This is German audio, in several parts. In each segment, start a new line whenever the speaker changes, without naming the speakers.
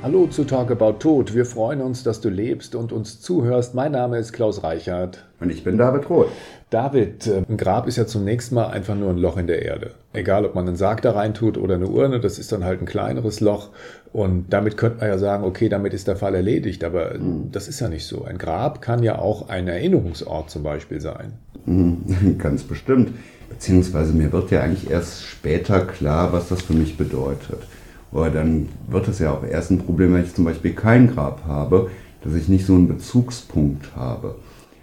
Hallo zu Talk About Tod. Wir freuen uns, dass du lebst und uns zuhörst. Mein Name ist Klaus Reichert.
Und ich bin David Roth.
David, ein Grab ist ja zunächst mal einfach nur ein Loch in der Erde. Egal, ob man einen Sarg da reintut oder eine Urne, das ist dann halt ein kleineres Loch. Und damit könnte man ja sagen, okay, damit ist der Fall erledigt. Aber mhm. das ist ja nicht so. Ein Grab kann ja auch ein Erinnerungsort zum Beispiel sein.
Mhm, ganz bestimmt. Beziehungsweise mir wird ja eigentlich erst später klar, was das für mich bedeutet. Aber dann wird es ja auch erst ein Problem, wenn ich zum Beispiel kein Grab habe, dass ich nicht so einen Bezugspunkt habe.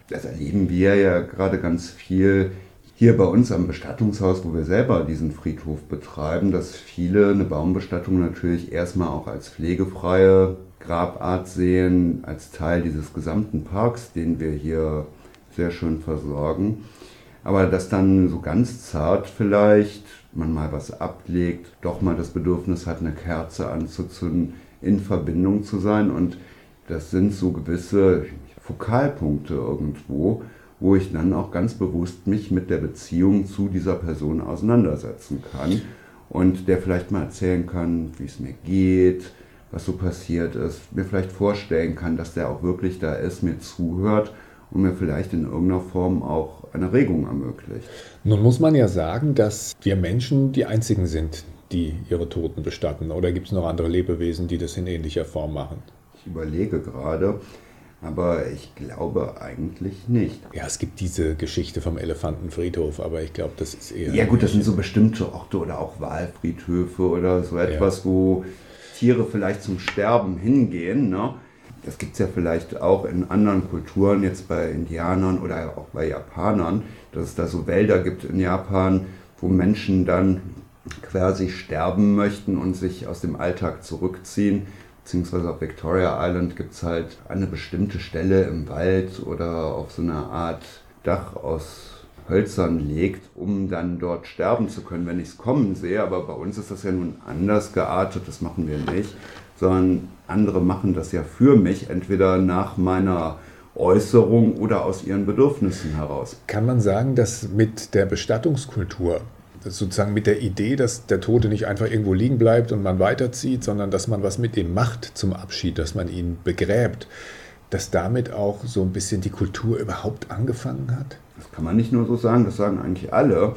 Das erleben wir ja gerade ganz viel hier bei uns am Bestattungshaus, wo wir selber diesen Friedhof betreiben, dass viele eine Baumbestattung natürlich erstmal auch als pflegefreie Grabart sehen, als Teil dieses gesamten Parks, den wir hier sehr schön versorgen. Aber dass dann so ganz zart vielleicht man mal was ablegt, doch mal das Bedürfnis hat, eine Kerze anzuzünden, in Verbindung zu sein. Und das sind so gewisse Fokalpunkte irgendwo, wo ich dann auch ganz bewusst mich mit der Beziehung zu dieser Person auseinandersetzen kann und der vielleicht mal erzählen kann, wie es mir geht, was so passiert ist, mir vielleicht vorstellen kann, dass der auch wirklich da ist, mir zuhört und mir vielleicht in irgendeiner Form auch eine Regung ermöglicht.
Nun muss man ja sagen, dass wir Menschen die einzigen sind, die ihre Toten bestatten. Oder gibt es noch andere Lebewesen, die das in ähnlicher Form machen?
Ich überlege gerade, aber ich glaube eigentlich nicht.
Ja, es gibt diese Geschichte vom Elefantenfriedhof, aber ich glaube, das ist eher.
Ja, gut, das sind so bestimmte Orte oder auch Wahlfriedhöfe oder so etwas, ja. wo Tiere vielleicht zum Sterben hingehen. Ne? Das gibt es ja vielleicht auch in anderen Kulturen, jetzt bei Indianern oder auch bei Japanern, dass es da so Wälder gibt in Japan, wo Menschen dann quasi sterben möchten und sich aus dem Alltag zurückziehen. Beziehungsweise auf Victoria Island gibt es halt eine bestimmte Stelle im Wald oder auf so einer Art Dach aus Hölzern legt, um dann dort sterben zu können, wenn ich es kommen sehe. Aber bei uns ist das ja nun anders geartet, das machen wir nicht sondern andere machen das ja für mich, entweder nach meiner Äußerung oder aus ihren Bedürfnissen heraus.
Kann man sagen, dass mit der Bestattungskultur, sozusagen mit der Idee, dass der Tote nicht einfach irgendwo liegen bleibt und man weiterzieht, sondern dass man was mit ihm macht zum Abschied, dass man ihn begräbt, dass damit auch so ein bisschen die Kultur überhaupt angefangen hat?
Das kann man nicht nur so sagen, das sagen eigentlich alle,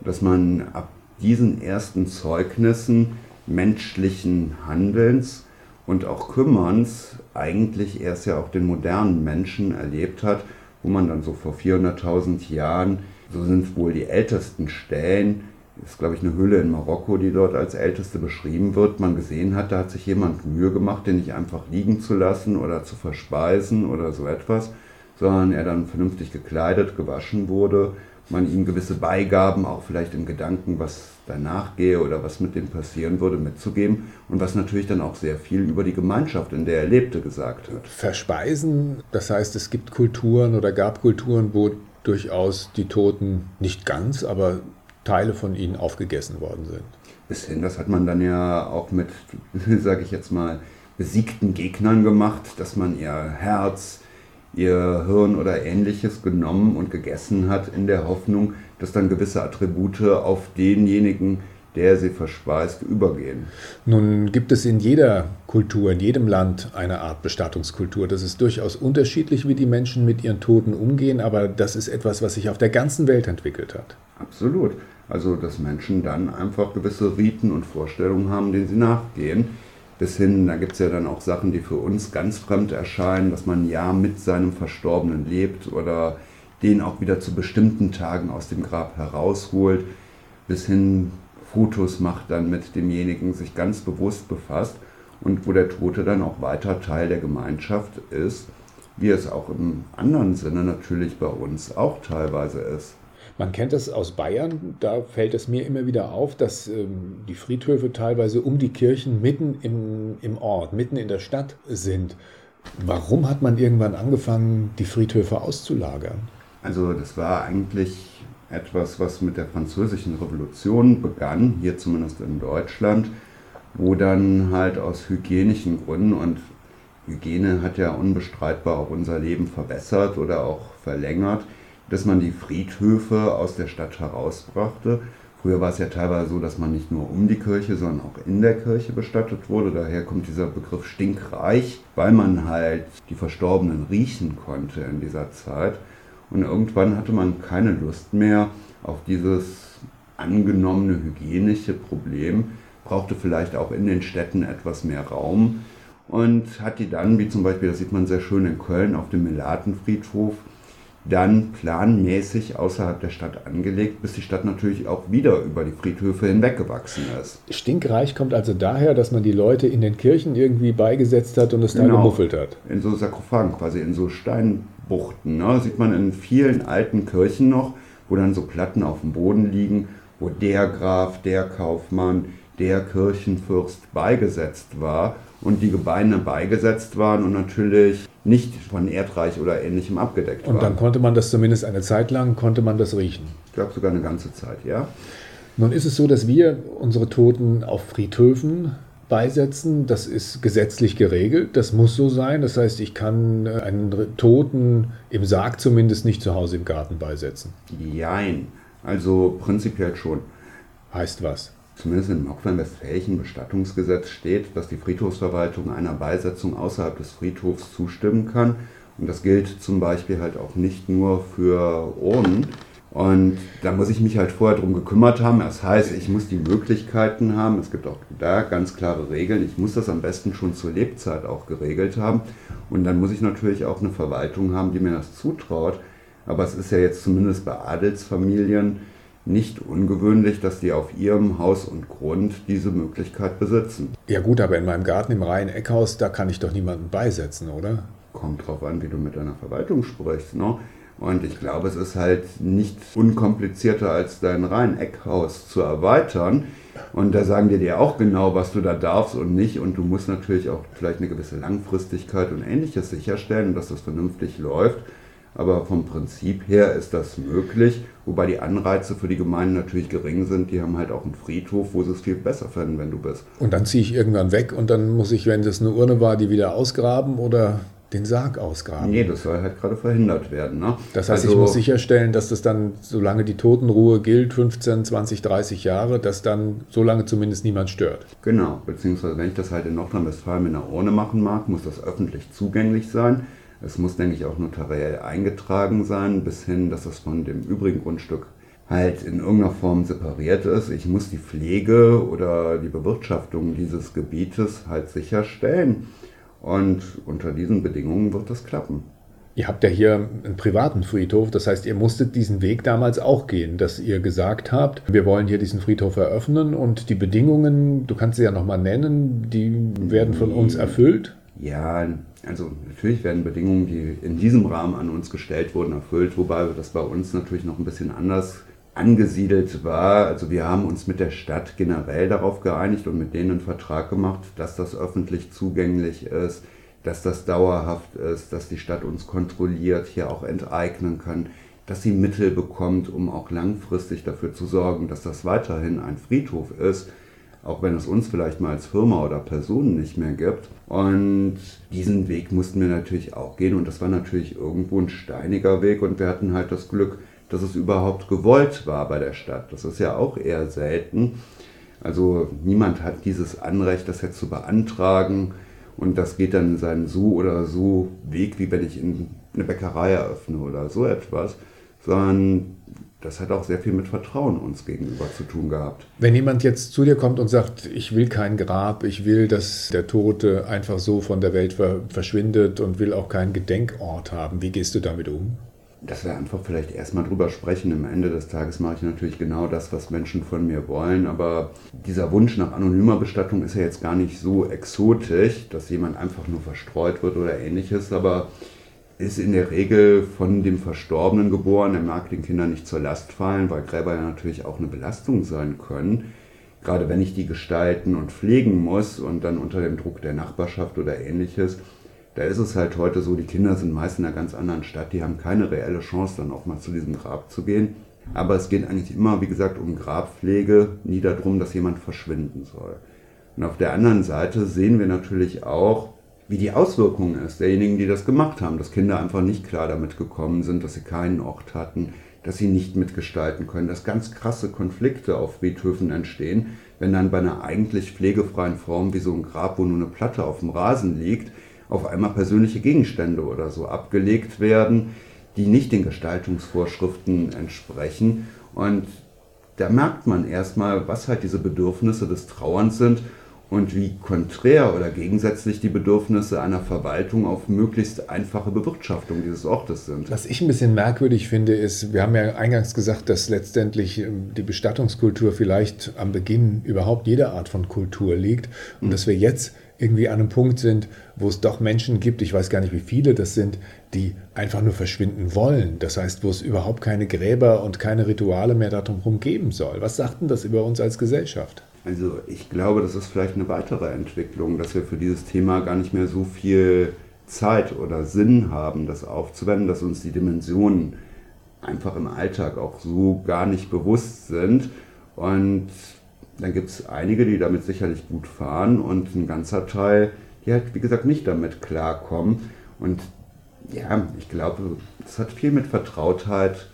dass man ab diesen ersten Zeugnissen menschlichen Handelns und auch Kümmerns eigentlich erst ja auch den modernen Menschen erlebt hat, wo man dann so vor 400.000 Jahren, so sind wohl die ältesten Stellen, ist glaube ich eine Höhle in Marokko, die dort als älteste beschrieben wird, man gesehen hat, da hat sich jemand Mühe gemacht, den nicht einfach liegen zu lassen oder zu verspeisen oder so etwas, sondern er dann vernünftig gekleidet, gewaschen wurde, man ihm gewisse Beigaben, auch vielleicht im Gedanken, was danach gehe oder was mit dem passieren würde, mitzugeben. Und was natürlich dann auch sehr viel über die Gemeinschaft, in der er lebte, gesagt hat.
Verspeisen, das heißt, es gibt Kulturen oder gab Kulturen, wo durchaus die Toten nicht ganz, aber Teile von ihnen aufgegessen worden sind.
Bis hin, das hat man dann ja auch mit, sage ich jetzt mal, besiegten Gegnern gemacht, dass man ihr Herz, ihr Hirn oder ähnliches genommen und gegessen hat, in der Hoffnung, dass dann gewisse Attribute auf denjenigen, der sie verspeist, übergehen.
Nun gibt es in jeder Kultur, in jedem Land eine Art Bestattungskultur. Das ist durchaus unterschiedlich, wie die Menschen mit ihren Toten umgehen, aber das ist etwas, was sich auf der ganzen Welt entwickelt hat.
Absolut. Also, dass Menschen dann einfach gewisse Riten und Vorstellungen haben, denen sie nachgehen bis hin, da gibt es ja dann auch Sachen, die für uns ganz fremd erscheinen, dass man ja mit seinem Verstorbenen lebt oder den auch wieder zu bestimmten Tagen aus dem Grab herausholt, bis hin Fotos macht dann mit demjenigen, sich ganz bewusst befasst und wo der Tote dann auch weiter Teil der Gemeinschaft ist, wie es auch im anderen Sinne natürlich bei uns auch teilweise ist.
Man kennt das aus Bayern, da fällt es mir immer wieder auf, dass ähm, die Friedhöfe teilweise um die Kirchen mitten im, im Ort, mitten in der Stadt sind. Warum hat man irgendwann angefangen, die Friedhöfe auszulagern?
Also das war eigentlich etwas, was mit der französischen Revolution begann, hier zumindest in Deutschland, wo dann halt aus hygienischen Gründen und Hygiene hat ja unbestreitbar auch unser Leben verbessert oder auch verlängert, dass man die Friedhöfe aus der Stadt herausbrachte, Früher war es ja teilweise so, dass man nicht nur um die Kirche, sondern auch in der Kirche bestattet wurde. Daher kommt dieser Begriff stinkreich, weil man halt die Verstorbenen riechen konnte in dieser Zeit. Und irgendwann hatte man keine Lust mehr auf dieses angenommene hygienische Problem, brauchte vielleicht auch in den Städten etwas mehr Raum und hat die dann, wie zum Beispiel, das sieht man sehr schön in Köln auf dem Melatenfriedhof, dann planmäßig außerhalb der Stadt angelegt, bis die Stadt natürlich auch wieder über die Friedhöfe hinweggewachsen ist.
Stinkreich kommt also daher, dass man die Leute in den Kirchen irgendwie beigesetzt hat und es genau, da gemuffelt hat.
In so Sarkophagen, quasi in so Steinbuchten. Ne? Sieht man in vielen alten Kirchen noch, wo dann so Platten auf dem Boden liegen, wo der Graf, der Kaufmann, der Kirchenfürst beigesetzt war und die Gebeine beigesetzt waren und natürlich nicht von Erdreich oder ähnlichem abgedeckt
waren. Und dann konnte man das zumindest eine Zeit lang, konnte man das riechen.
Ich glaube sogar eine ganze Zeit, ja.
Nun ist es so, dass wir unsere Toten auf Friedhöfen beisetzen. Das ist gesetzlich geregelt. Das muss so sein. Das heißt, ich kann äh, einen Toten im Sarg zumindest nicht zu Hause im Garten beisetzen.
Jein. Also prinzipiell schon.
Heißt was?
zumindest im nordrhein-westfälischen Bestattungsgesetz steht, dass die Friedhofsverwaltung einer Beisetzung außerhalb des Friedhofs zustimmen kann. Und das gilt zum Beispiel halt auch nicht nur für Urnen. Und da muss ich mich halt vorher drum gekümmert haben. Das heißt, ich muss die Möglichkeiten haben. Es gibt auch da ganz klare Regeln. Ich muss das am besten schon zur Lebzeit auch geregelt haben. Und dann muss ich natürlich auch eine Verwaltung haben, die mir das zutraut. Aber es ist ja jetzt zumindest bei Adelsfamilien nicht ungewöhnlich, dass die auf ihrem Haus und Grund diese Möglichkeit besitzen.
Ja gut, aber in meinem Garten im Reihen-Eckhaus, da kann ich doch niemanden beisetzen, oder?
Kommt drauf an, wie du mit deiner Verwaltung sprichst. Ne? Und ich glaube, es ist halt nicht unkomplizierter, als dein Reihen-Eckhaus zu erweitern. Und da sagen dir auch genau, was du da darfst und nicht. Und du musst natürlich auch vielleicht eine gewisse Langfristigkeit und ähnliches sicherstellen, dass das vernünftig läuft. Aber vom Prinzip her ist das möglich, wobei die Anreize für die Gemeinden natürlich gering sind. Die haben halt auch einen Friedhof, wo sie es viel besser finden, wenn du bist.
Und dann ziehe ich irgendwann weg und dann muss ich, wenn das eine Urne war, die wieder ausgraben oder den Sarg ausgraben.
Nee, das soll halt gerade verhindert werden. Ne?
Das heißt, also, ich muss sicherstellen, dass das dann, solange die Totenruhe gilt, 15, 20, 30 Jahre, dass dann so lange zumindest niemand stört.
Genau, beziehungsweise wenn ich das halt in Nordrhein-Westfalen mit einer Urne machen mag, muss das öffentlich zugänglich sein. Es muss, denke ich, auch notariell eingetragen sein, bis hin, dass das von dem übrigen Grundstück halt in irgendeiner Form separiert ist. Ich muss die Pflege oder die Bewirtschaftung dieses Gebietes halt sicherstellen. Und unter diesen Bedingungen wird das klappen.
Ihr habt ja hier einen privaten Friedhof, das heißt, ihr musstet diesen Weg damals auch gehen, dass ihr gesagt habt, wir wollen hier diesen Friedhof eröffnen und die Bedingungen, du kannst sie ja nochmal nennen, die werden von uns erfüllt.
Ja, also natürlich werden Bedingungen, die in diesem Rahmen an uns gestellt wurden, erfüllt, wobei das bei uns natürlich noch ein bisschen anders angesiedelt war. Also wir haben uns mit der Stadt generell darauf geeinigt und mit denen einen Vertrag gemacht, dass das öffentlich zugänglich ist, dass das dauerhaft ist, dass die Stadt uns kontrolliert, hier auch enteignen kann, dass sie Mittel bekommt, um auch langfristig dafür zu sorgen, dass das weiterhin ein Friedhof ist auch wenn es uns vielleicht mal als Firma oder Personen nicht mehr gibt. Und diesen Weg mussten wir natürlich auch gehen und das war natürlich irgendwo ein steiniger Weg und wir hatten halt das Glück, dass es überhaupt gewollt war bei der Stadt. Das ist ja auch eher selten. Also niemand hat dieses Anrecht, das jetzt zu beantragen und das geht dann in seinen so oder so Weg, wie wenn ich in eine Bäckerei eröffne oder so etwas, sondern das hat auch sehr viel mit Vertrauen uns gegenüber zu tun gehabt.
Wenn jemand jetzt zu dir kommt und sagt, ich will kein Grab, ich will, dass der Tote einfach so von der Welt verschwindet und will auch keinen Gedenkort haben, wie gehst du damit um?
Dass wir einfach vielleicht erstmal drüber sprechen. Am Ende des Tages mache ich natürlich genau das, was Menschen von mir wollen. Aber dieser Wunsch nach anonymer Bestattung ist ja jetzt gar nicht so exotisch, dass jemand einfach nur verstreut wird oder ähnliches. Aber ist in der Regel von dem Verstorbenen geboren. Er mag den Kindern nicht zur Last fallen, weil Gräber ja natürlich auch eine Belastung sein können. Gerade wenn ich die gestalten und pflegen muss und dann unter dem Druck der Nachbarschaft oder ähnliches, da ist es halt heute so, die Kinder sind meist in einer ganz anderen Stadt, die haben keine reelle Chance, dann auch mal zu diesem Grab zu gehen. Aber es geht eigentlich immer, wie gesagt, um Grabpflege, nie darum, dass jemand verschwinden soll. Und auf der anderen Seite sehen wir natürlich auch, wie die Auswirkung ist derjenigen, die das gemacht haben, dass Kinder einfach nicht klar damit gekommen sind, dass sie keinen Ort hatten, dass sie nicht mitgestalten können, dass ganz krasse Konflikte auf Friedhöfen entstehen, wenn dann bei einer eigentlich pflegefreien Form wie so ein Grab, wo nur eine Platte auf dem Rasen liegt, auf einmal persönliche Gegenstände oder so abgelegt werden, die nicht den Gestaltungsvorschriften entsprechen. Und da merkt man erstmal, was halt diese Bedürfnisse des Trauerns sind und wie konträr oder gegensätzlich die Bedürfnisse einer Verwaltung auf möglichst einfache Bewirtschaftung dieses Ortes sind.
Was ich ein bisschen merkwürdig finde, ist, wir haben ja eingangs gesagt, dass letztendlich ähm, die Bestattungskultur vielleicht am Beginn überhaupt jeder Art von Kultur liegt und mhm. dass wir jetzt irgendwie an einem Punkt sind, wo es doch Menschen gibt, ich weiß gar nicht, wie viele das sind, die einfach nur verschwinden wollen. Das heißt, wo es überhaupt keine Gräber und keine Rituale mehr darum geben soll. Was sagt denn das über uns als Gesellschaft?
Also ich glaube, das ist vielleicht eine weitere Entwicklung, dass wir für dieses Thema gar nicht mehr so viel Zeit oder Sinn haben, das aufzuwenden, dass uns die Dimensionen einfach im Alltag auch so gar nicht bewusst sind. Und dann gibt es einige, die damit sicherlich gut fahren und ein ganzer Teil, die halt, wie gesagt, nicht damit klarkommen. Und ja, ich glaube, es hat viel mit Vertrautheit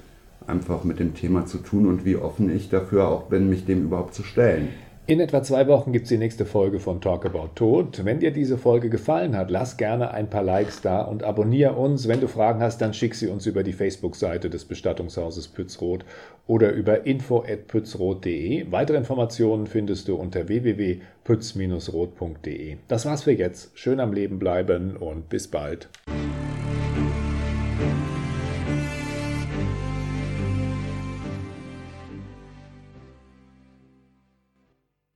einfach mit dem Thema zu tun und wie offen ich dafür auch bin, mich dem überhaupt zu stellen.
In etwa zwei Wochen gibt es die nächste Folge von Talk About Tod. Wenn dir diese Folge gefallen hat, lass gerne ein paar Likes da und abonniere uns. Wenn du Fragen hast, dann schick sie uns über die Facebook-Seite des Bestattungshauses Pützroth oder über info.pützroth.de. Weitere Informationen findest du unter www.pütz-roth.de. Das war's für jetzt. Schön am Leben bleiben und bis bald.